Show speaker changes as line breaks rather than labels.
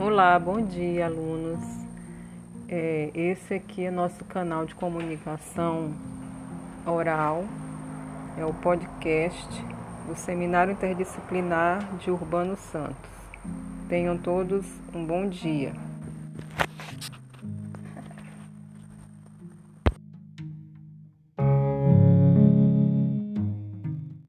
Olá, bom dia, alunos. É, esse aqui é nosso canal de comunicação oral, é o podcast do Seminário Interdisciplinar de Urbano Santos. Tenham todos um bom dia.